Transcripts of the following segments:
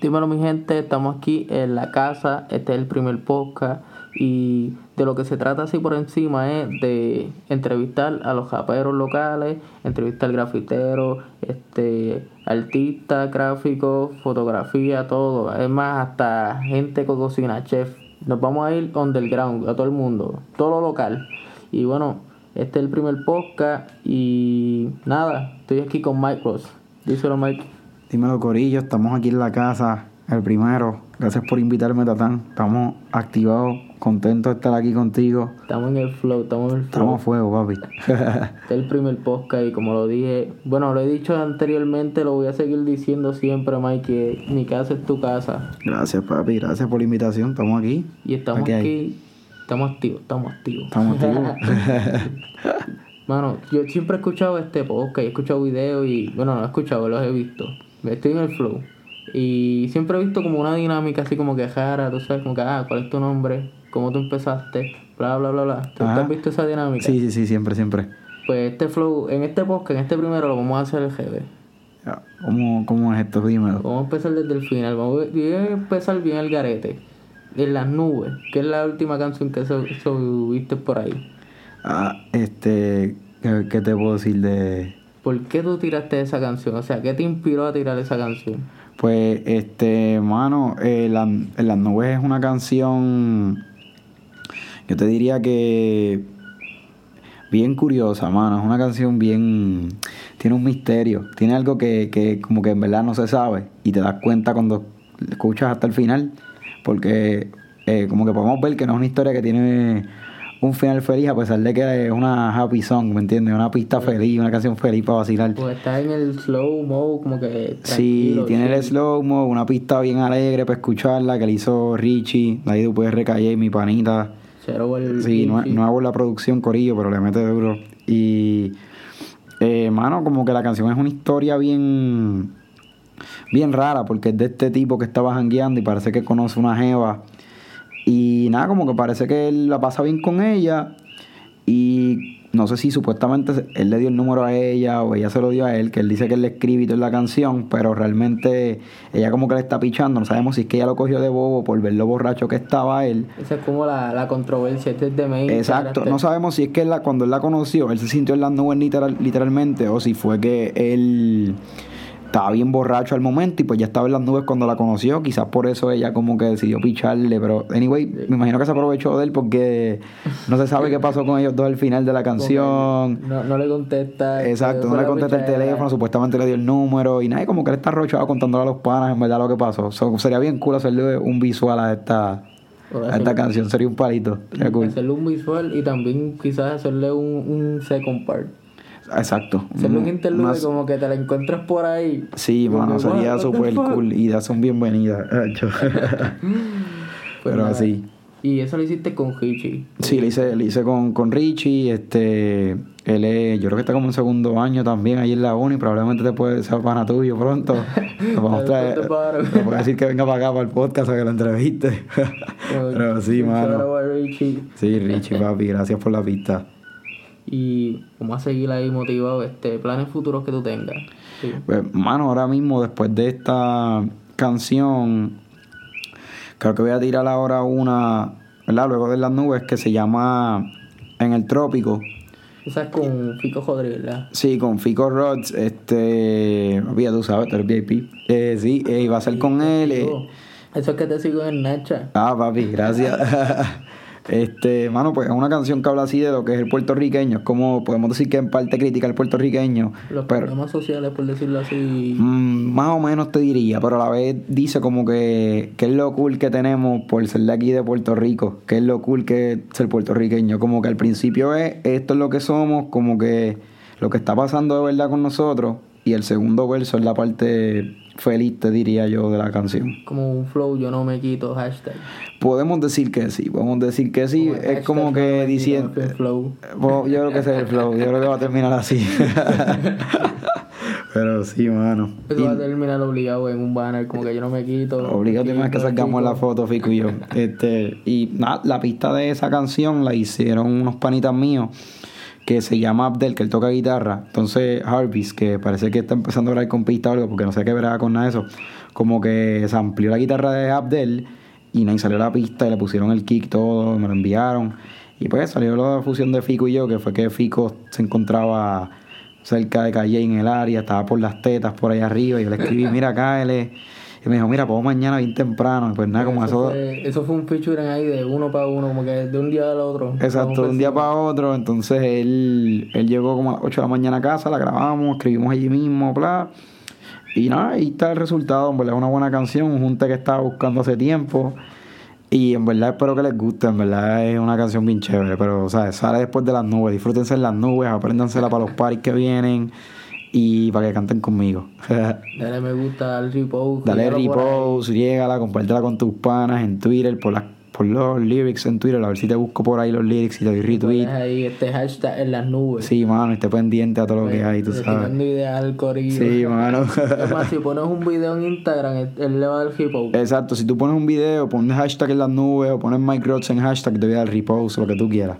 Dímelo mi gente, estamos aquí en la casa, este es el primer podcast y de lo que se trata así por encima es de entrevistar a los japeros locales, entrevistar grafiteros, este, artistas, gráficos, fotografía, todo, es más hasta gente que cocina, chef. Nos vamos a ir underground, a todo el mundo, todo lo local. Y bueno, este es el primer podcast y nada, estoy aquí con Mike Ross. Díselo Mike. Dímelo Corillo, estamos aquí en la casa, el primero. Gracias por invitarme, Tatán. Estamos activados, contentos de estar aquí contigo. Estamos en el flow, estamos en el flow. Estamos a fuego, papi. Este es el primer podcast y como lo dije, bueno, lo he dicho anteriormente, lo voy a seguir diciendo siempre, Mike, que mi casa es tu casa. Gracias, papi. Gracias por la invitación. Estamos aquí. Y estamos Aquí estamos activos, estamos activos. Estamos activos. Mano, yo siempre he escuchado este podcast, he escuchado videos y, bueno, no he escuchado, los he visto. Estoy en el flow. Y siempre he visto como una dinámica así como que rara, tú sabes, como que, ah, ¿cuál es tu nombre? ¿Cómo tú empezaste? Bla, bla, bla, bla. ¿Tú, has visto esa dinámica? sí, sí, sí, siempre, siempre. Pues este flow, en este podcast, en este primero, lo vamos a hacer el GB. Ya, ¿Cómo, cómo es esto? Dímelo. Vamos a empezar desde el final. Vamos a empezar bien el garete. En las nubes, que es la última canción que sub- subiste por ahí. Ah, este, ¿qué, qué te puedo decir de...? ¿Por qué tú tiraste esa canción? O sea, ¿qué te inspiró a tirar esa canción? Pues, este, mano, eh, la- las nubes es una canción, yo te diría que bien curiosa, mano. Es una canción bien, tiene un misterio, tiene algo que, que como que en verdad no se sabe y te das cuenta cuando escuchas hasta el final, porque eh, como que podemos ver que no es una historia que tiene un final feliz a pesar de que es una happy song, ¿me entiendes? Una pista feliz, una canción feliz para vacilar. Pues está en el slow mo, como que. Sí, tiene el slow mo, una pista bien alegre para escucharla que le hizo Richie, de ahí tú puedes recaer mi panita. Cero el Sí, no, no hago la producción corillo, pero le mete duro. Y, eh, mano, como que la canción es una historia bien, bien rara, porque es de este tipo que estaba jangueando y parece que conoce una jeva. Y nada, como que parece que él la pasa bien con ella. Y no sé si supuestamente él le dio el número a ella o ella se lo dio a él, que él dice que él le escribe y toda la canción, pero realmente ella como que le está pichando. No sabemos si es que ella lo cogió de bobo por ver lo borracho que estaba él. Esa es como la, la controversia. Este es de main. Exacto, no sabemos si es que él la- cuando él la conoció, él se sintió en las nubes literal- literalmente, o si fue que él estaba bien borracho al momento y pues ya estaba en las nubes cuando la conoció, quizás por eso ella como que decidió picharle, pero anyway, me imagino que se aprovechó de él porque no se sabe qué pasó con ellos dos al final de la canción. No, no le contesta. Exacto, no le contesta el teléfono, supuestamente le dio el número y nadie como que él está arrochado contándole a los panas en verdad lo que pasó. So, sería bien cool hacerle un visual a esta, a esta canción, sería un palito. Sería cool. Hacerle un visual y también quizás hacerle un, un second part. Exacto. Hacerle un Mm, interlude unas- como que te la encuentras por ahí. Sí, mano, que, sería súper fuck? cool y das un bienvenida. Pero nada. así. Y eso lo hiciste con Hichi. Sí, lo hice, lo hice con, con Richie. Este, él es, yo creo que está como en segundo año también ahí en la uni. Probablemente te puede ser pana tuyo pronto. Lo podemos traer. Después te puedo decir que venga para acá para el podcast a que lo entreviste. Pero sí, mano. A Richie. Sí, Richie, papi, gracias por la pista. Y vamos a seguir ahí motivado. Este, planes futuros que tú tengas. Sí. Pues, mano, ahora mismo, después de esta canción, creo que voy a tirar ahora una, ¿verdad? Luego de las nubes, que se llama En el Trópico. Esa es con Fico Rodríguez, ¿verdad? Sí, con Fico Rods, este, ya tú sabes, tú eres VIP. Eh, sí, eh, va a ser con él. eh. Eso es que te sigo en Nacha. Ah, papi, gracias. Este, mano, pues es una canción que habla así de lo que es el puertorriqueño. Es como, podemos decir que en parte critica al puertorriqueño. Los pero, problemas sociales, por decirlo así. Mm, más o menos te diría, pero a la vez dice como que, que es lo cool que tenemos por ser de aquí de Puerto Rico, que es lo cool que es ser puertorriqueño. Como que al principio es esto es lo que somos, como que lo que está pasando de verdad con nosotros, y el segundo verso es la parte feliz, te diría yo, de la canción. Como un flow, yo no me quito, hashtag. Podemos decir que sí, podemos decir que sí, Como es como que diciendo... flow. Bueno, yo creo que ese es el flow, yo creo que va a terminar así. Pero sí, mano. Eso va a terminar obligado en un banner, como que yo no me quito. Obligado más que salgamos la foto, Fico y yo. Este, y nada, la pista de esa canción la hicieron unos panitas míos que se llama Abdel, que él toca guitarra. Entonces, Harvis, que parece que está empezando a hablar con pista o algo, porque no sé qué verá con nada de eso. como que se amplió la guitarra de Abdel y y salió la pista y le pusieron el kick todo, me lo enviaron. Y pues salió la fusión de Fico y yo, que fue que Fico se encontraba cerca de Calle en el área, estaba por las tetas por ahí arriba y yo le escribí, mira, cáele. Y me dijo, mira, pues mañana bien temprano. Pues nada, como eso. Fue, eso fue un featuring ahí de uno para uno, como que de un día al otro. Exacto, de un día para otro. Entonces él, él llegó como a las 8 de la mañana a casa, la grabamos, escribimos allí mismo, bla. Y nada, ahí está el resultado. En verdad, es una buena canción, un junte que estaba buscando hace tiempo. Y en verdad espero que les guste, en verdad es una canción bien chévere, pero o sea, sale después de las nubes, disfrútense en las nubes, apréndansela para los parties que vienen y para que canten conmigo. Dale me gusta, dale repost. Dale repost, llégala, compártela con tus panas en Twitter, por las por los lyrics en Twitter, a ver si te busco por ahí los lyrics y te doy retweet. ahí este hashtag en las nubes. Sí, mano, esté pendiente a todo lo que hay, tú sabes. ideas al corillo. Sí, mano. Además, si pones un video en Instagram, él le va a dar repost. Exacto, si tú pones un video, pones hashtag en las nubes o pones Mike Rods en hashtag, te voy a dar repost, lo que tú quieras.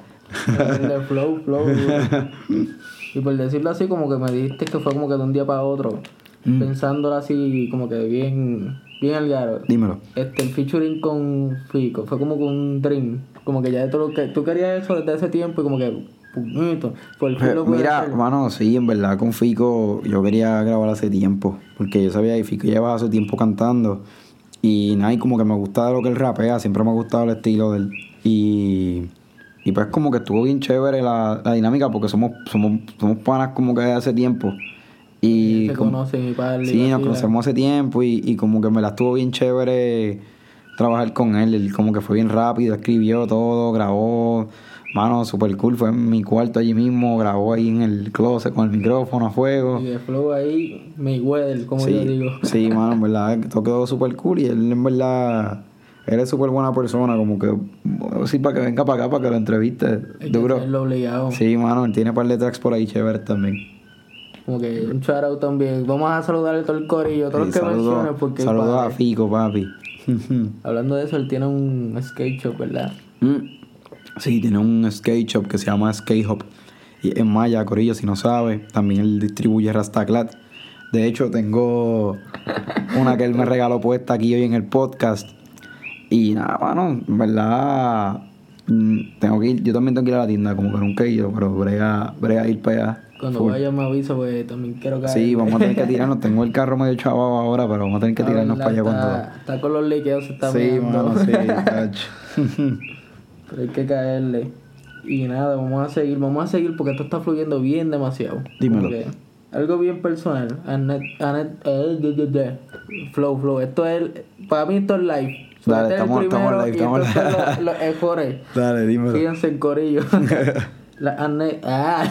flow, flow. y por decirlo así, como que me dijiste que fue como que de un día para otro. Mm. Pensándolo así, como que bien bien Algaro. Dímelo. Este, el featuring con Fico fue como con un dream. Como que ya de todo lo que. Tú querías eso desde ese tiempo y como que. Por el eh, Mira, hermano, sí, en verdad con Fico yo quería grabar hace tiempo. Porque yo sabía que Fico llevaba hace tiempo cantando. Y nada, y como que me gustaba lo que él rapea, siempre me ha gustado el estilo de él. Y. Y pues como que estuvo bien chévere la, la dinámica porque somos, somos, somos panas como que hace tiempo. Y se conocen y padre, Sí, nos conocemos hace tiempo y, y como que me la estuvo bien chévere trabajar con él. Él como que fue bien rápido, escribió todo, grabó. Mano, super cool. Fue en mi cuarto allí mismo, grabó ahí en el closet con el micrófono a fuego. Y de flow ahí, Mayweather, como yo digo. Sí, mano, en verdad, todo quedó super cool y él en verdad. Él es súper buena persona, como que. Sí, para que venga para acá, para que lo entreviste. Duro. obligado. Sí, mano, él tiene un par de tracks por ahí chévere también. Como que un shout también. Vamos a saludar a todo el corillo, todos los que menciones. Porque saludos a Fico, papi. Hablando de eso, él tiene un skate shop, ¿verdad? Mm. Sí, tiene un skate shop que se llama Skate Hop. Y en Maya, Corillo, si no sabe, también él distribuye Rastaclat. De hecho, tengo una que él me regaló puesta aquí hoy en el podcast. Y nada, bueno, en verdad, mm, tengo que ir, yo también tengo que ir a la tienda, como que nunca he ido, pero brega, brega ir para allá cuando vaya me avisa, pues también quiero caer. Sí, vamos a tener que tirarnos. Tengo el carro medio chavado ahora, pero vamos a tener que tirarnos para allá cuando. Está con los liqueos, se está Sí, mano, sí, Pero hay que caerle. Y nada, vamos a seguir, vamos a seguir porque esto está fluyendo bien demasiado. Dímelo. algo bien personal. Anet, Anet, eh, flow, flow. Esto es, para mí esto es live. Dale, estamos, estamos live, estamos live. Dale, dímelo. Fíjense en corillo. Las anécdotas. Ah.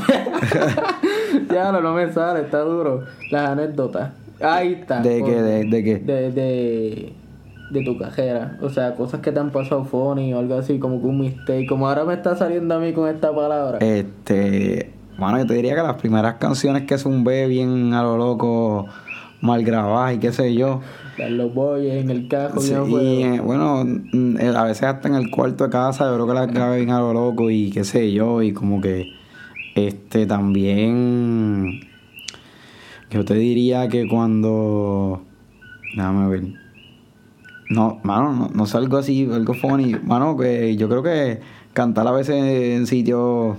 ya no, no me sale, está duro. Las anécdotas. Ahí está. ¿De qué? De, de, qué? De, de, de tu cajera. O sea, cosas que te han pasado funny o algo así, como que un mistake. Como ahora me está saliendo a mí con esta palabra. Este. Bueno, yo te diría que las primeras canciones que zumbé bien a lo loco, mal grabadas y qué sé yo los boyes en el carro. Sí, y, bueno, mm, a veces hasta en el cuarto de casa, yo creo que las grabé bien a lo loco y qué sé yo, y como que este también yo te diría que cuando déjame ver no, mano, no, no salgo así, algo funny, mano, que yo creo que cantar a veces en sitios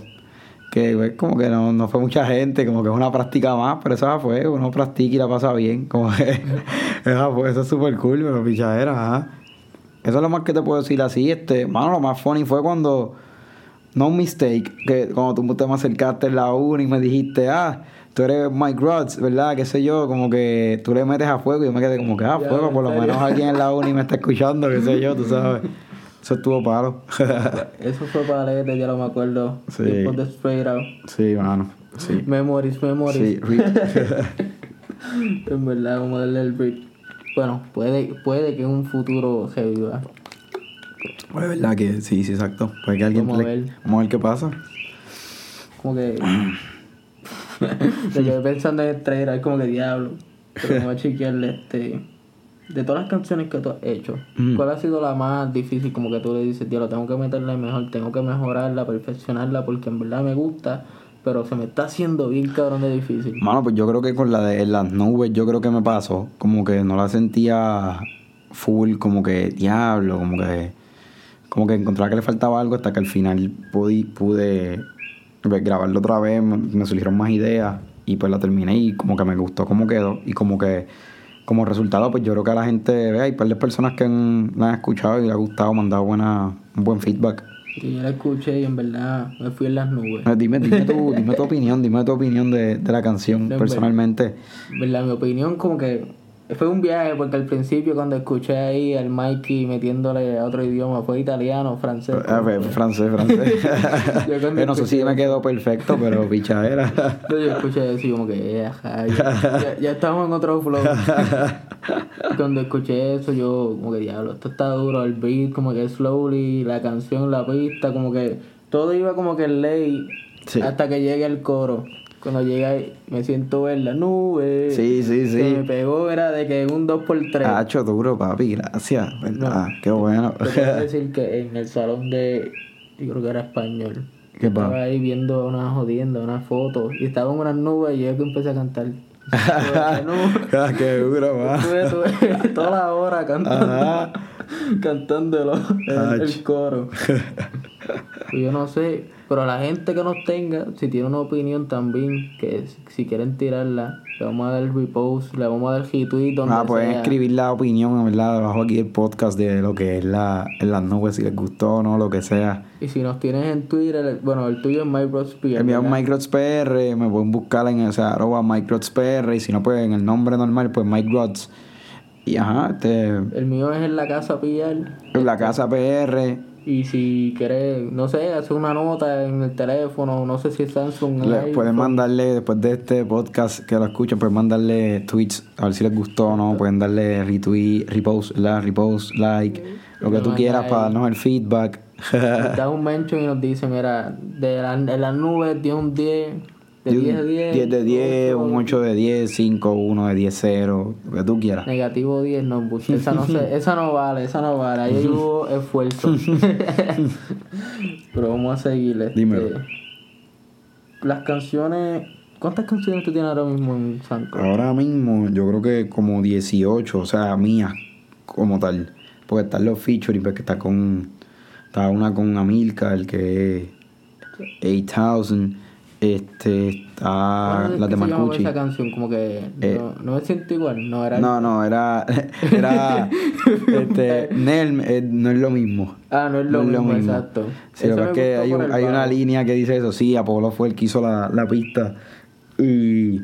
que pues, como que no, no fue mucha gente, como que es una práctica más, pero esa fue, uno practica y la pasa bien, como que esa fue, eso es súper cool, pero pichadera, ajá. Eso es lo más que te puedo decir así, este, mano, lo más funny fue cuando, no un mistake, que cuando tú te me acercaste en la uni y me dijiste, ah, tú eres Mike Rods, ¿verdad? Qué sé yo, como que tú le metes a fuego y yo me quedé como que, ah, fuego, por lo menos alguien en la uni me está escuchando, qué sé yo, tú sabes. Eso estuvo paro. Eso fue para leerte, ya lo me acuerdo. Sí. Después de Straight Out. Sí, mano. Sí. Memories, memories. Sí, en verdad, vamos a darle el break. Bueno, puede, puede que en un futuro se viva. Pues verdad que sí, sí, exacto. Puede que alguien. Vamos, a ver. vamos a ver qué pasa. Como que. Yo quedé pensando en Straight Out, como que diablo. Pero vamos a chequearle este de todas las canciones que tú has hecho, ¿cuál ha sido la más difícil? Como que tú le dices, tío, lo tengo que meterle mejor, tengo que mejorarla, perfeccionarla, porque en verdad me gusta, pero se me está haciendo bien cabrón de difícil. Mano, pues yo creo que con la de las nubes, yo creo que me pasó. Como que no la sentía full, como que diablo, como que. Como que encontraba que le faltaba algo hasta que al final pude, pude grabarlo otra vez, me, me surgieron más ideas y pues la terminé y como que me gustó cómo quedó y como que como resultado pues yo creo que a la gente ve hay par de personas que han- la han escuchado y le ha gustado, me han dado buena, un buen feedback. Y yo la escuché y en verdad me fui en las nubes. Dime, dime, tu, dime tu opinión, dime tu opinión de, de la canción personalmente. ¿Verdad? Mi opinión como que fue un viaje porque al principio cuando escuché ahí al Mikey metiéndole a otro idioma fue italiano, francés. Ah, pues, francés, francés. Yo no sé si me quedó perfecto, pero pichadera. Yo escuché así como que, eh, ya, ya, ya estamos en otro flow. Cuando escuché eso, yo como que diablo, esto está duro, el beat, como que slowly, la canción, la pista, como que todo iba como que en ley Sí. hasta que llegue el coro. Cuando llega ahí, me siento en la nube. Sí, sí, Que sí. me pegó era de que un 2x3. Ha hecho duro, papi, gracias. ¿Verdad? Qué bueno. Te decir que en el salón de, yo creo que era español. ¿Qué Estaba ahí viendo una jodienda, una foto, y estaba en unas nubes y yo que empecé a cantar. Ah, Qué duro, va. Estuve, toda la hora cantando, cantándolo, el, el coro. Y yo no sé, pero a la gente que nos tenga, si tiene una opinión también, que si quieren tirarla, le vamos a dar repost, le vamos a dar retweet donde Ah, pueden sea. escribir la opinión, ¿verdad? Debajo aquí del podcast de lo que es la, en las nubes, si les gustó o no, lo que sea. Y si nos tienes en Twitter, bueno, el tuyo es MyBroSpear. El mío es. MikeRodsPR, me pueden buscar en ese arroba MikeRodsPR y si no, pues en el nombre normal, pues Mike Rods. Y ajá, este, El mío es en la casa pillar. en la casa PR, Y si quieres, no sé, hacer una nota en el teléfono, no sé si es Samsung. le, iPhone. pueden mandarle, después de este podcast que lo escuchen, pueden mandarle tweets, a ver si les gustó o no, pueden darle retweet, repost, la, repost, like, lo que Le tú quieras para darnos el feedback. Da un mention y nos dice, mira, de, la, de las nubes dio un 10, de 10 a 10. 10 de 10, ocho, un 8 de 10, 5, 1 de 10, 0, lo que tú quieras. Negativo 10, no, pues, esa no, sé, esa no vale, esa no vale, ahí hubo esfuerzo. Pero vamos a seguir. Este, Dímelo. Las canciones, ¿cuántas canciones tú tienes ahora mismo en Sanco? Ahora mismo yo creo que como 18, o sea, mías como tal. Porque están los featuring, porque está con. Está una con Amilcar, que es 8000. Este, está ¿Cuál es la que de Marcucci. esa canción? Como que Eh. no, no me siento igual, no era. No, no, era. Era. este, Nel, eh, no es lo mismo. Ah, no es lo, mismo, exacto. Sí, lo Eso que es me que hay, un- hay una línea que dice eso. Sí, Apolo fue el que hizo la, la pista. Y.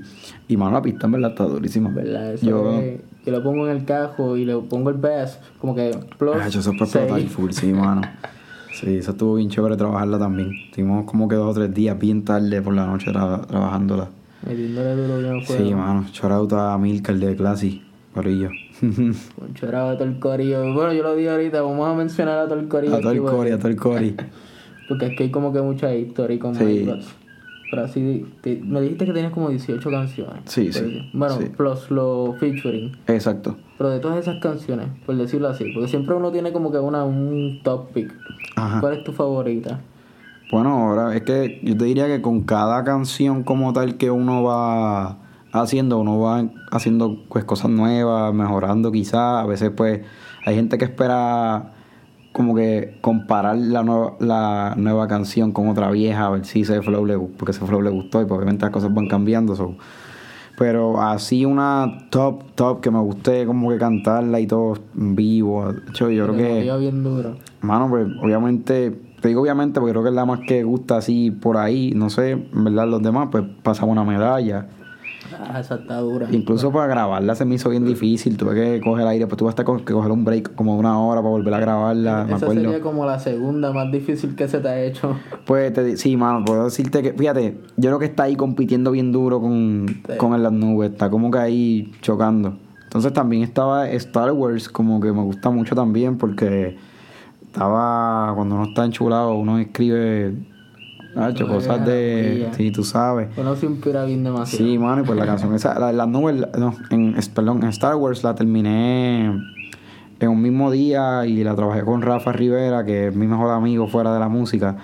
Y mano, la pista en verdad está durísima. ¿Verdad? Eso Yo. es- yo lo pongo en el cajo y le pongo el bass, como que plus Ah, eso explotar seis. full, sí, mano. Sí, eso estuvo bien chévere trabajarla también. Estuvimos como que dos o tres días bien tarde por la noche tra- trabajándola. Metiéndole duro bien. Sí, mano. Shout a Milker de Classy, Corillo. Un chorado a todo el corillo. Bueno, yo lo dije ahorita, vamos a mencionar a todo el corillo. a todo el aquí, porque- Cori, a todo el Cori. Porque es que hay como que mucha historia con Sí. Pero así, te- me dijiste que tenías como 18 canciones. Sí, sí, decir. Bueno, sí. plus los featuring. Exacto. Pero de todas esas canciones, por decirlo así, porque siempre uno tiene como que una, un top pick. Ajá. ¿Cuál es tu favorita? Bueno, ahora es que yo te diría que con cada canción como tal que uno va haciendo, uno va haciendo pues cosas nuevas, mejorando quizás. A veces pues hay gente que espera como que comparar la nueva, la nueva canción con otra vieja, a ver si ese flow le gu- porque ese flow le gustó y pues obviamente las cosas van cambiando. so. Pero así una top, top que me guste como que cantarla y todo vivo. hecho, yo creo que... bien duro. Mano, pues obviamente, te digo obviamente porque creo que es la más que gusta así por ahí, no sé, en verdad los demás, pues pasamos una medalla. Ah, esa está dura. Incluso para grabarla se me hizo bien difícil, tuve que coger el aire, pues tuve hasta que coger un break como una hora para volver a grabarla, me Esa sería como la segunda más difícil que se te ha hecho. Pues te, sí, mano, puedo decirte que, fíjate, yo creo que está ahí compitiendo bien duro con, Sí. con las nubes, está como que ahí chocando. Entonces también estaba Star Wars, como que me gusta mucho también porque estaba, cuando uno está enchulado, uno escribe, Eso es cosas de, sí, tú sabes. Uno se inspira bien demasiado. Sí, mano, y pues la canción esa, la, las nubes, la- no, en, perdón, en Star Wars la terminé en un mismo día y la trabajé con Rafa Rivera, que es mi mejor amigo fuera de la música.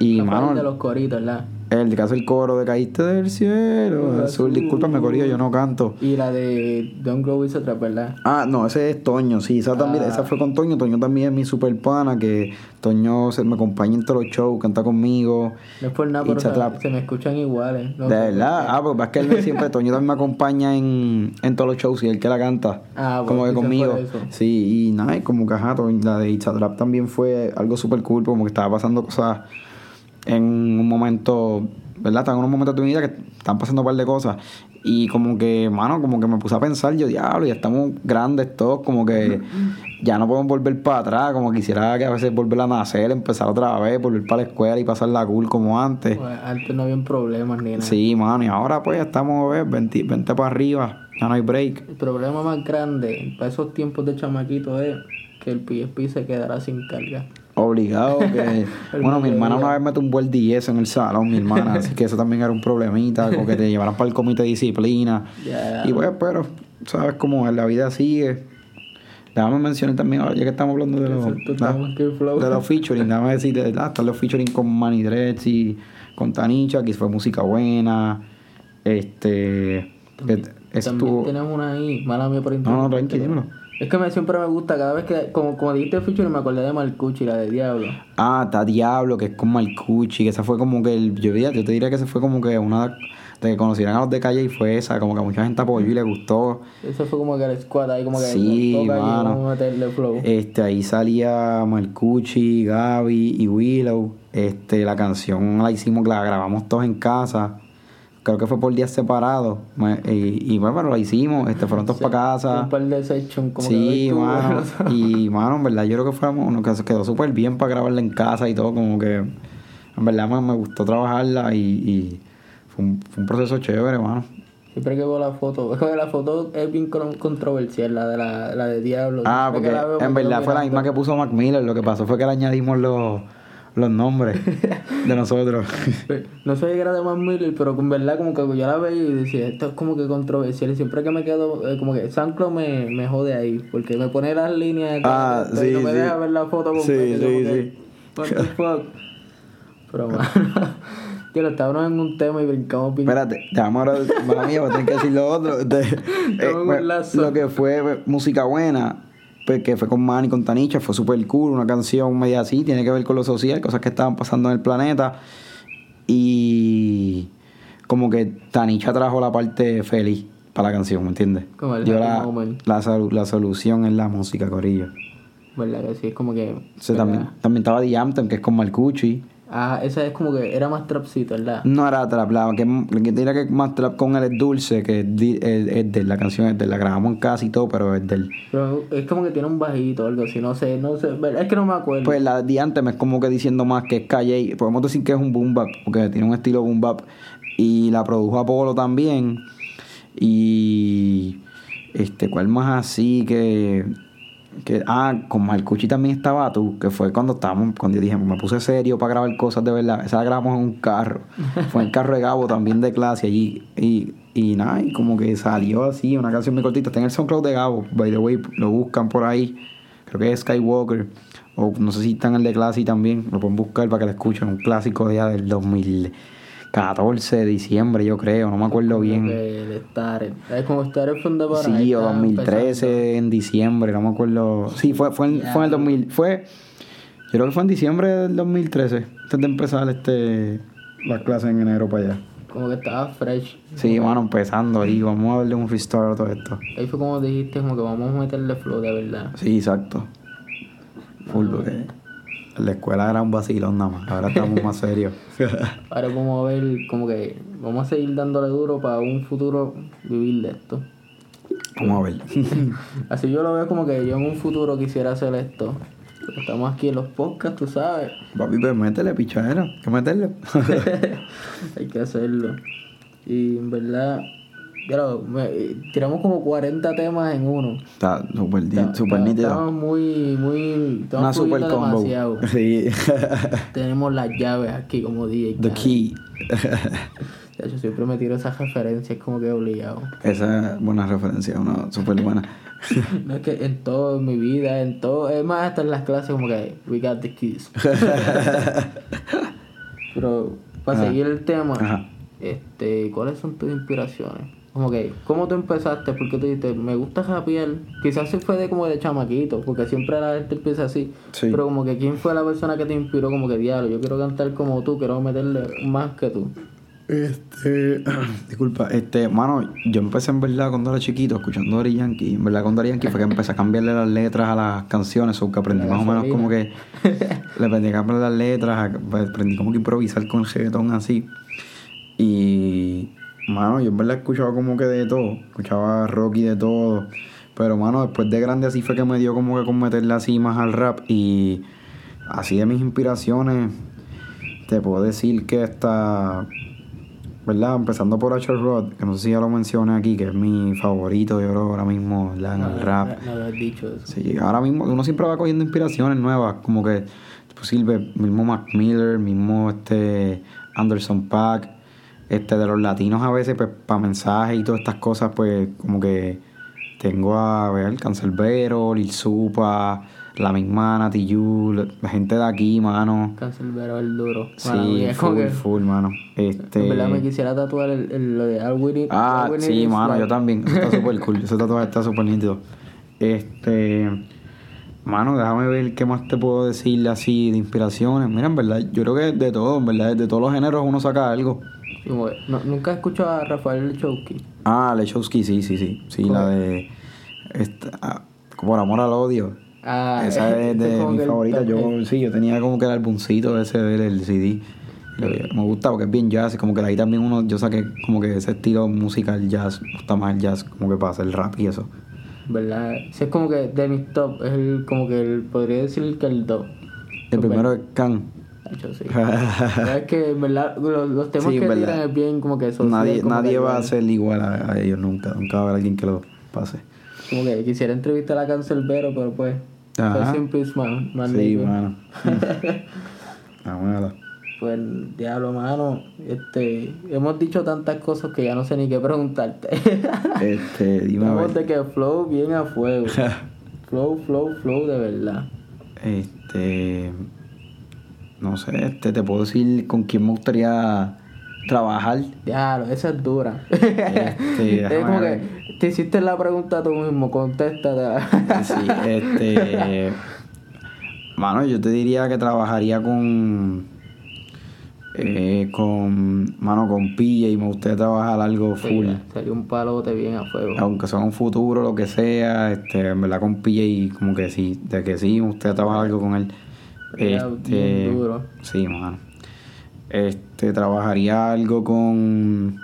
Y, mano, de los coritos, ¿verdad? El que hace el coro de Caíste del cielo. Azul, discúlpame, Corillo, yo no canto. Y la de Don't Grow Is otra, ¿verdad? Ah, no, ese es Toño, sí, esa también, Ah. esa fue con Toño. Toño también es mi super pana, que Toño se me acompaña en todos los shows, canta conmigo. No es por nada, pero se, se me escuchan iguales. No de verdad, ah, pues es que él me siempre, Toño también me acompaña en, en todos los shows y él que la canta. Ah, como bueno, que conmigo. Sí, y nada, y como que ajá, la de It's a Trap también fue algo súper cool, como que estaba pasando cosas en un momento, ¿verdad? Estaba en unos momentos de mi vida que están pasando un par de cosas. Y como que, mano, como que me puse a pensar, yo, diablo, ya estamos grandes todos, como que ya no podemos volver para atrás, como quisiera que a veces volver a nacer, empezar otra vez, volver para la escuela y pasar la cool como antes. Pues, antes no habían problemas ni nada. Sí, mano, y ahora pues estamos, ¿ves? 20, 20 para arriba, ya no hay break. El problema más grande para esos tiempos de chamaquito es que el PSP se quedará sin carga. Obligado que... Bueno, mi hermana una vez me tumbó el 10 en el salón, mi hermana, así que eso también era un problemita, como que te llevaran para el comité de disciplina. Y pues, pero, ¿sabes cómo? La vida sigue. Déjame mencionar también, ahora ya que estamos hablando de los, que de los featuring, déjame decir, ah, están los featuring con Manny y con Tanicha, que fue música buena. Este. que También estuvo. tenemos una ahí, mala mía por No, no, interrumpirte, tranqui, pero- dímelo. Es que me, siempre me gusta, cada vez que, como, como dijiste feature, me acordé de Marcucci, la de Diablo. Ah, está Diablo, que es con Marcucci, que esa fue como que el, yo, diría- yo te diría que esa fue como que una de que conocieran a los de calle y fue esa, como que a mucha gente apoyó y le gustó. Eso fue como que el squad ahí, como que Sí, toca mano. meterle flow. Este, ahí salía Marcucci, Gaby y Willow. Este, la canción la hicimos, la grabamos todos en casa. Creo que fue por días separados. Y, y bueno, pero la hicimos, este, fueron todos para casa. Un par de sections, como Sí, que mano. Y, mano, en verdad, yo creo que que se quedó súper bien para grabarla en casa y todo. Como que, en verdad, me, me gustó trabajarla y, y fue, un, fue un proceso chévere, mano. Siempre que veo la foto, es que la foto es bien con- controversial, la de la, la de Diablo. Ah, porque en verdad fue la misma que puso Mac Miller. Lo que pasó fue que le añadimos los, los nombres de nosotros. No si era de Mac Miller, pero en verdad como que yo la veía y decía, esto es como que controversial. Y siempre que me quedo, eh, como que SoundCloud me, me jode ahí, porque me pone las líneas Ah, sí, no me sí. deja ver la foto completa. Sí, y sí, que, sí. What the fuck. Pero bueno, que lo estábamos en un tema y brincamos bien. Espérate, déjame ahora, mala mía, voy a tener que decir lo otro. Este, eh, lo que fue música buena, pues que fue con Manny, con Tanicha, fue súper cool, una canción media así, tiene que ver con lo social, cosas que estaban pasando en el planeta. Y como que Tanicha trajo la parte feliz para la canción, ¿me entiendes? Como el Yo la, la, solu- la solución es la música, Corillo. ¿Verdad que sí? Es como que... O sea, también, también estaba The Anthem, que es con Marcucci. Ah, esa es como que era más trapcito, ¿verdad? No era trap, la que, la que diría que más trap con él es dulce, que es, es- es de la canción, es de la grabamos en casa y todo, pero es del. Pero es como que tiene un bajito o algo así, no sé, no sé. Es que no me acuerdo. Pues la de antes me es como que diciendo más que es calle, podemos decir que es un boom bap, porque tiene un estilo boom bap. Y la produjo Apolo también. Y este, ¿cuál más así que que ah, con Marcucci también estaba tú, que fue cuando estábamos, cuando yo dije, me puse serio para grabar cosas de verdad. Esa la grabamos en un carro. Fue en el carro de Gabo también de clase allí. Y, y nada, y como que salió así, una canción muy cortita. Está en el SoundCloud de Gabo, by the way, lo buscan por ahí. Creo que es Skywalker. O no sé si está en el de clase también. Lo pueden buscar para que lo escuchen. Un clásico de ya del 2014 de diciembre, yo creo. No me acuerdo bien. El Star. Es como Star fue ahí, Sí, o estaba 2013 en diciembre, no me acuerdo. Sí, fue, fue, en, fue en el 2000. Fue, yo creo que fue en diciembre del 2013, antes de empezar este las clases en enero para allá. empezando. Como que estaba fresh. Sí, bueno, empezando ahí, vamos a darle un restore a todo esto. Ahí fue como dijiste, como que vamos a meterle flow de verdad. Sí, exacto. Full, en la escuela era un vacilón nada más, ahora estamos más serios. Ahora vamos a ver, como que vamos a seguir dándole duro para un futuro vivir de esto. vamos a ver. Así yo lo veo como que yo en un futuro quisiera hacer esto. Estamos aquí en los podcasts, tú sabes. Papi, pues métele, pichadera, hay que meterle. Hay que hacerlo. Y en verdad, claro, me- tiramos como 40 temas en uno. Está súper está- nítido. Estamos muy, muy. Estamos Una super combo. demasiado. Sí. Tenemos las llaves aquí como DJ. The key. De hecho, siempre me tiro esas referencias como que obligado. Esa es buena referencia, una súper buena. No es que en todo en mi vida, en todo, es más hasta en las clases como que we got the keys. Pero para Ajá. seguir el tema, Ajá. este, ¿cuáles son tus inspiraciones? Como que, ¿cómo tú empezaste? Porque tú dijiste, me gusta rapear. Quizás sí fue de como de chamaquito, porque siempre la gente empieza así. Sí. Pero como que, ¿quién fue la persona que te inspiró? Como que, diablo, yo quiero cantar como tú, quiero meterle más que tú. Este, disculpa, este, mano, yo empecé en verdad cuando era chiquito escuchando Daddy Yankee. En verdad con Daddy Yankee fue que empecé a cambiarle las letras a las canciones, o que aprendí más o menos como que le aprendí a cambiar las letras, pues, aprendí como que improvisar con el reggaetón así. Y, mano, yo en verdad escuchaba como que de todo, escuchaba rock y de todo. Pero, mano, después de grande así fue que me dio como que con meterle así más al rap y así de mis inspiraciones, te puedo decir que esta ¿verdad? Empezando por Asher Rod, que no sé si ya lo mencioné aquí, que es mi favorito, yo creo, ahora mismo, ¿verdad? En el rap. No, no habías dicho eso. Sí, ahora mismo uno siempre va cogiendo inspiraciones nuevas, como que pues, sirve mismo Mac Miller, mismo este Anderson Paak, este de los latinos a veces, pues para mensajes y todas estas cosas, pues como que tengo a ver Cancelbero, Lil Supa, la misma Nati Yu, la gente de aquí, mano. Cancelbero el duro. Sí, full, que- full, mano. Este... En verdad me quisiera tatuar el, el- lo de Need- Ah, sí, mano, yo también. Eso está súper cool. Ese tatuaje está súper nítido. Este. Mano, déjame ver qué más te puedo decir así de inspiraciones. Mira, en verdad, yo creo que de todo, en verdad, de todos los géneros uno saca algo. Como no- Nunca he escuchado a Rafael Lechowski. Ah, Lechowski, sí, sí, sí. Sí, la de. Esta, ah, por amor al odio. Ah, Esa es de como mi el favorita. Yo, sí, yo tenía como que el álbumcito ese del el CD. Me gusta porque es bien jazz. y Como que de ahí también uno, yo saqué como que ese estilo musical jazz. Me gusta más el jazz, como que para hacer rap y eso. ¿Verdad? Sí, es como que de mis top, es el, como que el, podría decir que el top. El primero es Can. De hecho, sí. Es que en verdad los, los temas Sí, que verdad. tiran es bien como que social, Nadie, como nadie que va a ser igual a, a ellos nunca. Nunca va a haber alguien que lo pase. Como que quisiera entrevistar a Cancelbero, pero pues. Ajá. Siempre es más, más Sí, negro. mano. Ah, bueno. Pues diablo, mano. Este, hemos dicho tantas cosas que ya no sé ni qué preguntarte. Este, dime a ver. de que flow bien a fuego. flow, flow, flow de verdad. Este. No sé, este, te puedo decir con quién me gustaría trabajar. Diablo, esa es dura. Este, es déjame como ver. que te hiciste la pregunta tú mismo, contéstate. Sí, este. Mano, yo te diría que trabajaría con. Eh, con. Mano, con PJ y me gustaría trabajar algo full. Sería un palote bien a fuego. Aunque sea un futuro, lo que sea, este, en verdad con PJ como que sí, de que sí, me gustaría trabajar algo con él. Este, duro. Sí, mano. Este, trabajaría algo con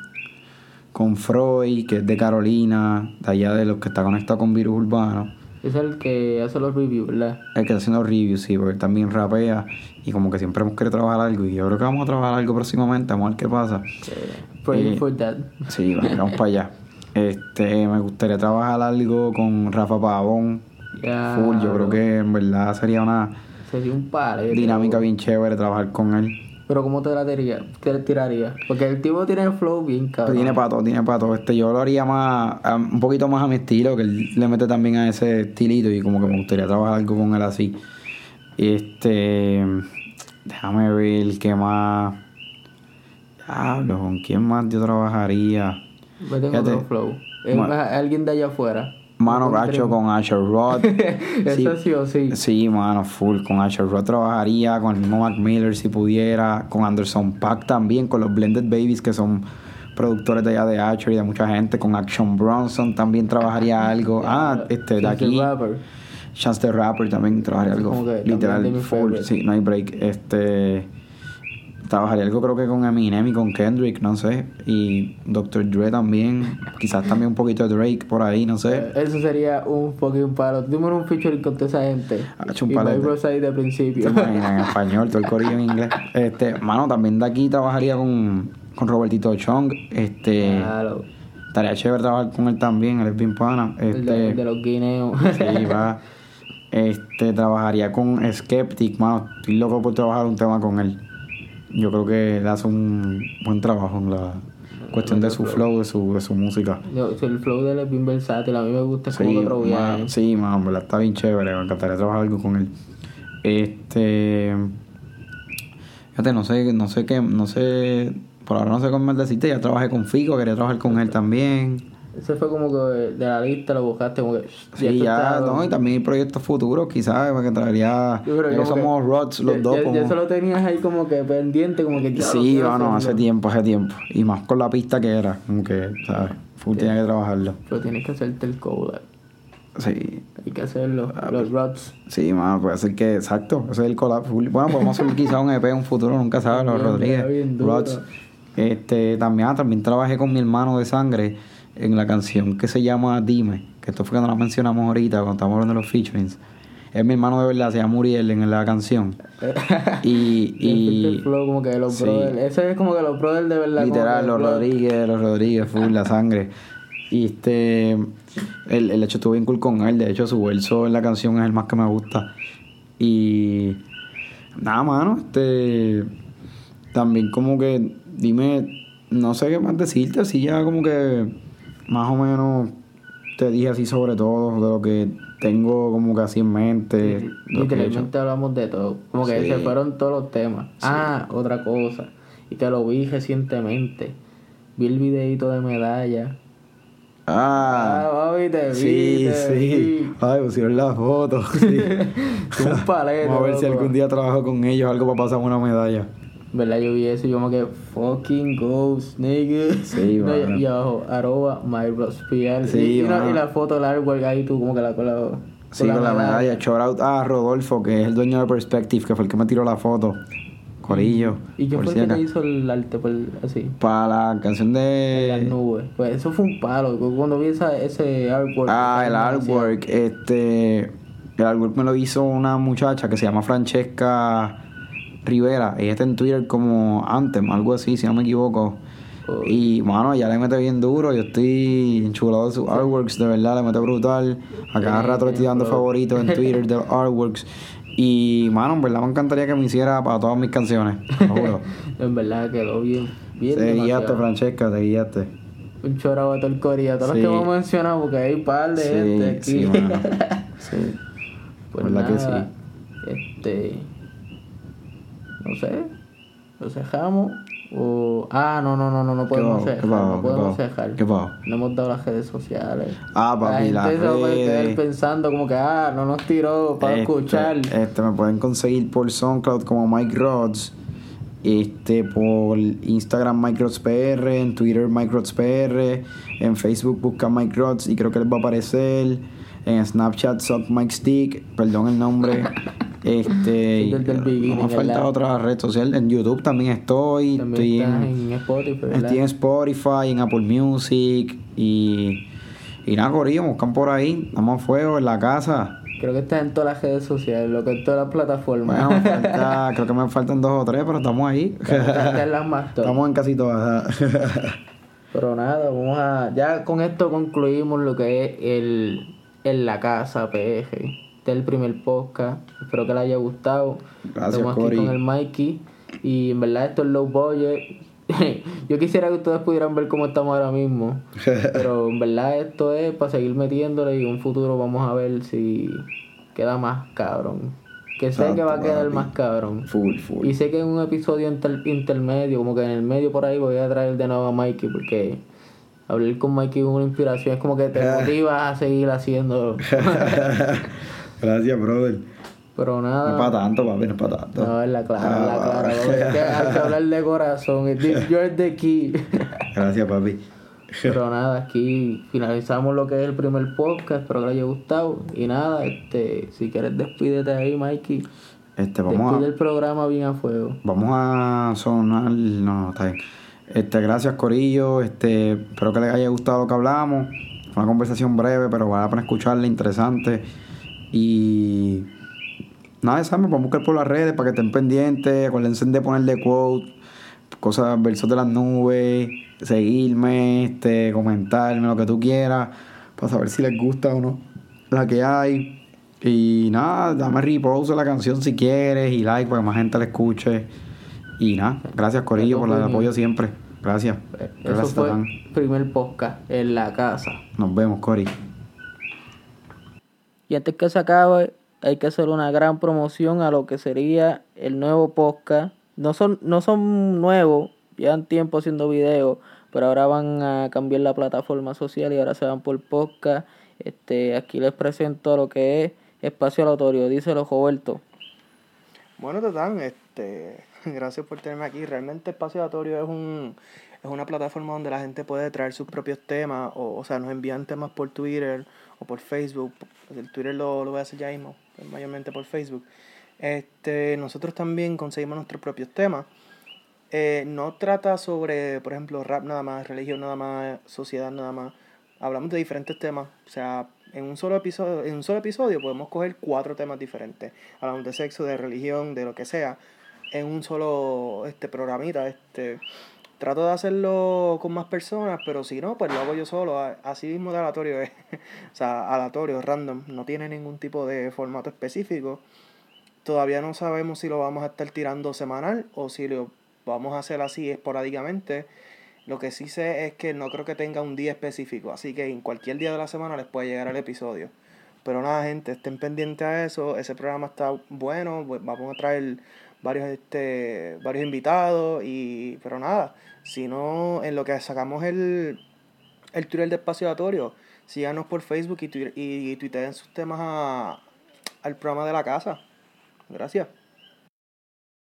con Freud, que es de Carolina, de allá de los que está conectado con Virus Urbano. Es el que hace los reviews, ¿verdad? El que está haciendo reviews, sí, porque él también rapea y como que siempre hemos querido trabajar algo y yo creo que vamos a trabajar algo próximamente, vamos a ver qué pasa. Praying Eh, for that. Sí, vamos, para allá. Este, me gustaría trabajar algo con Rafa Pavón. Ya, Full, yo creo que en verdad sería una Sería un palete. dinámica bro. bien chévere trabajar con él. Pero ¿cómo te la tiraría? Te tiraría? Porque el tipo tiene el flow bien cabrón. Tiene pato, tiene pato. Este, yo lo haría más, a- un poquito más a mi estilo, que él le mete también a ese estilito y como que me gustaría trabajar algo con él así. Este, déjame ver qué más. Diablo, ¿con quién más yo trabajaría? En Fíjate. otro flow. Es alguien de allá afuera. Mano gacho con Asher Rod. Eso sí o sí. Sí, mano, full. Con Asher Rod trabajaría, con el mismo Mac Miller si pudiera, con Anderson Pack también, con los Blended Babies que son productores de allá de Asher y de mucha gente, con Action Bronson también trabajaría algo. Ah, este de aquí. Rapper. Chance the Rapper también trabajaría algo. Literal, full. Sí, no hay break. Este. Trabajaría algo creo que con Eminem y con Kendrick, no sé. Y Dr. Dre también. Quizás también un poquito de Drake por ahí, no sé. Eh, Eso sería un fucking palo. Dime un featuring con toda esa gente. Ha hecho un y Bros ahí de ¿Te principio. imaginas? En español, todo el corillo en inglés. Este, mano, también de aquí trabajaría con, con Robertito Chong. Este, Claro. estaría chévere trabajar con él también, él es bien pana. De, Este, el de los guineos. sí, va. Este, trabajaría con Skeptic, mano. Estoy loco por trabajar un tema con él. Yo creo que él hace un buen trabajo en la cuestión de su flow, de su, de su música. Yo- el flow de él es bien versátil. A mí me gusta. Sí, como otro viaje. sí, en verdad está bien chévere. Me encantaría trabajar algo con él. Este. Fíjate, no sé, no sé qué, no sé, por ahora no sé cómo más decirte, ya trabajé con Fico, quería trabajar con él también. Ese fue como que de la lista lo buscaste como que... Sí, ya, no, y también proyectos futuros quizás, porque traería, Yo creo que que somos Rods los ya, dos. ya- como- ya se lo tenías ahí como que pendiente, como que... Sí, quiero bueno, hace tiempo, hace tiempo. Y más con la pista que era, como que, ¿sabes? Full tenía que trabajarlo. Pero tienes que hacerte el collab. Sí, Hay que hacerlo. Ah, los rods. sí, mano, puede ser que, exacto, ese es el collab. Bueno, podemos hacer quizás un EP en un futuro, nunca sabes, los Rodríguez. Rods. Este, también, ah, también trabajé con mi hermano de sangre en la canción que se llama Dime, que esto fue cuando la mencionamos ahorita, cuando estamos hablando de los featurings. Es mi hermano de verdad, se llama Muriel en la canción. Y, Y, flow como que los sí. brothers. Ese es como que los brothers de verdad. Literal, los. Rodríguez, los Rodríguez, full la sangre. Y este, el, el hecho estuvo bien cool con él. De hecho, su verso en la canción es el más que me gusta. Y nada, mano, este, también como que, dime, no sé qué más decirte, así ya como que más o menos te dije así sobre todo, de lo que tengo como que así en mente. lo que he. Literalmente hablamos de todo. Como que Sí. se fueron todos los temas. Ah, otra cosa. Y que lo vi recientemente. Vi el videito de medalla. Ah, Ah, papi, te vi, sí, te sí. vi. Ay, pusieron la foto. Sí. Un paleto. Vamos a ver si loco. algún día trabajo con ellos, algo para pasar una medalla. ¿Verdad? Yo vi eso y yo como que fucking ghost, nigga. Sí, No, y abajo, arroba myrospial. Sí, y, y, la, mano. y la foto del artwork ahí tú como que la con la, Sí, con la medalla. Shout out a Rodolfo, que es el dueño de Perspective, que fue el que me tiró la foto. Corillo. ¿Y por fue el que te hizo el arte por, así? Para la canción Las de. nubes. Pues eso fue un palo. Cuando vi esa, ese artwork. Ah, el artwork. Este. El artwork me lo hizo una muchacha que se llama Francesca Rivera. Ella está en Twitter como Anthem, algo así, si no me equivoco. Oh. Y, mano, ya le mete bien duro. Yo estoy enchulado de sus artworks, de verdad, le mete brutal. A cada rato le estoy dando favoritos en Twitter de los artworks. Y, mano, en verdad me encantaría que me hiciera para todas mis canciones, te lo juro. En verdad quedó bien. Bien. te guiaste. Francesca, te guiaste. Un chorado de todo el corillo. Todos Sí. los que hemos mencionado, porque hay un par de gente aquí. Sí, sí, mano. Sí. Pues ¿Verdad que nada, Este. No sé. ¿Lo cejamos? O. Ah, no, no, no, no, no podemos pasó? No ¿Qué podemos cejar. ¿Qué? No hemos dado las redes sociales. Ah, papi, la las gente se va a quedar redes. pensando como que, ah, no nos tiró para Este, escuchar. Este, me pueden conseguir por SoundCloud como Mike Rods. Este, por Instagram Mike Rods PR, en Twitter Mike Rods PR, en Facebook busca Mike Rods y creo que les va a aparecer. En Snapchat Suck Mike Stick, perdón el nombre. Este, Sí, desde el beginning, no me falta ¿verdad? otra red social. En YouTube también estoy. También estoy en, en Spotify, ¿verdad? Estoy en Spotify, en Apple Music y, y nada, Corillo, buscan por ahí, estamos a fuego en la casa. Creo que estás en todas las redes sociales, lo que en todas las plataformas. Bueno, falta, creo que me faltan dos o tres, pero estamos ahí. Estás en las más top. estamos en casi todas. Pero nada, vamos a. Ya con esto concluimos lo que es el. En la casa PG. Este es el primer podcast. Espero que les haya gustado. Gracias, Estamos aquí Cory. con el Mikey. Y en verdad esto es low budget. Yo quisiera que ustedes pudieran ver cómo estamos ahora mismo. Pero en verdad esto es para seguir metiéndole y en un futuro vamos a ver si queda más cabrón. Que sé que va a quedar papi. más cabrón. full, full. Y sé que en un episodio inter- intermedio, como que en el medio por ahí, voy a traer de nuevo a Mikey porque hablar con Mikey es una inspiración, es como que te motiva a seguir haciéndolo. Gracias, brother. Pero No es para nada. tanto, papi, no es para tanto. No, es la clara, es la Ah, clara. porque es que hay que hablar de corazón. You're the key. Gracias, papi. Pero nada, aquí finalizamos lo que es el primer podcast. Espero que les haya gustado. Y nada, este, si quieres despídete ahí, Mikey. Este, vamos Despide a, el programa bien a fuego. vamos a sonar. No, no, está bien. Este, gracias, Corillo. Este, espero que les haya gustado lo que hablamos. Fue una conversación breve, pero vale pena escucharla, interesante. Y nada, ¿sabes? Me pueden buscar por las redes para que estén pendientes. Acuérdense de ponerle quote, cosas, versos de las nubes, seguirme, este, comentarme lo que tú quieras, para saber si les gusta o no la que hay. Y nada, dame repost a la canción si quieres y like para que más gente la escuche. Y nada, gracias Corillo por el apoyo siempre. Gracias. Eso Gracias, fue Tatán. primer podcast en la casa. Nos vemos, Cori. Y antes que se acabe, hay que hacer una gran promoción a lo que sería el nuevo podcast no son, no son nuevos, llevan tiempo haciendo videos, pero ahora van a cambiar la plataforma social y ahora se van por podcast. Este, aquí les presento lo que es Espacio Aleatorio, díselo Roberto. Bueno, Tatán, este, gracias por tenerme aquí. Realmente Espacio Aleatorio es un es una plataforma donde la gente puede traer sus propios temas, o, o sea, nos envían temas por Twitter o por Facebook. El Twitter lo, lo voy a hacer ya mismo, pues, mayormente por Facebook. Este, nosotros también conseguimos nuestros propios temas. Eh, no trata sobre, por ejemplo, rap nada más, religión nada más, sociedad nada más. Hablamos de diferentes temas. O sea, en un solo episodio, en un solo episodio podemos coger cuatro temas diferentes. Hablamos de sexo, de religión, de lo que sea. En un solo este programita. Este, trato de hacerlo con más personas, pero si no, pues lo hago yo solo. Así mismo de aleatorio es. o sea, aleatorio, random. No tiene ningún tipo de formato específico. Todavía no sabemos si lo vamos a estar tirando semanal o si lo vamos a hacer así esporádicamente. Lo que sí sé es que no creo que tenga un día específico, así que en cualquier día de la semana les puede llegar el episodio. Pero nada, gente, estén pendientes a eso. Ese programa está bueno. Pues vamos a traer varios este varios invitados y pero nada, si no en lo que sacamos el el Twitter de espacio aleatorio, síganos por Facebook y, y, y tuiteen sus temas a, al programa de la casa. Gracias.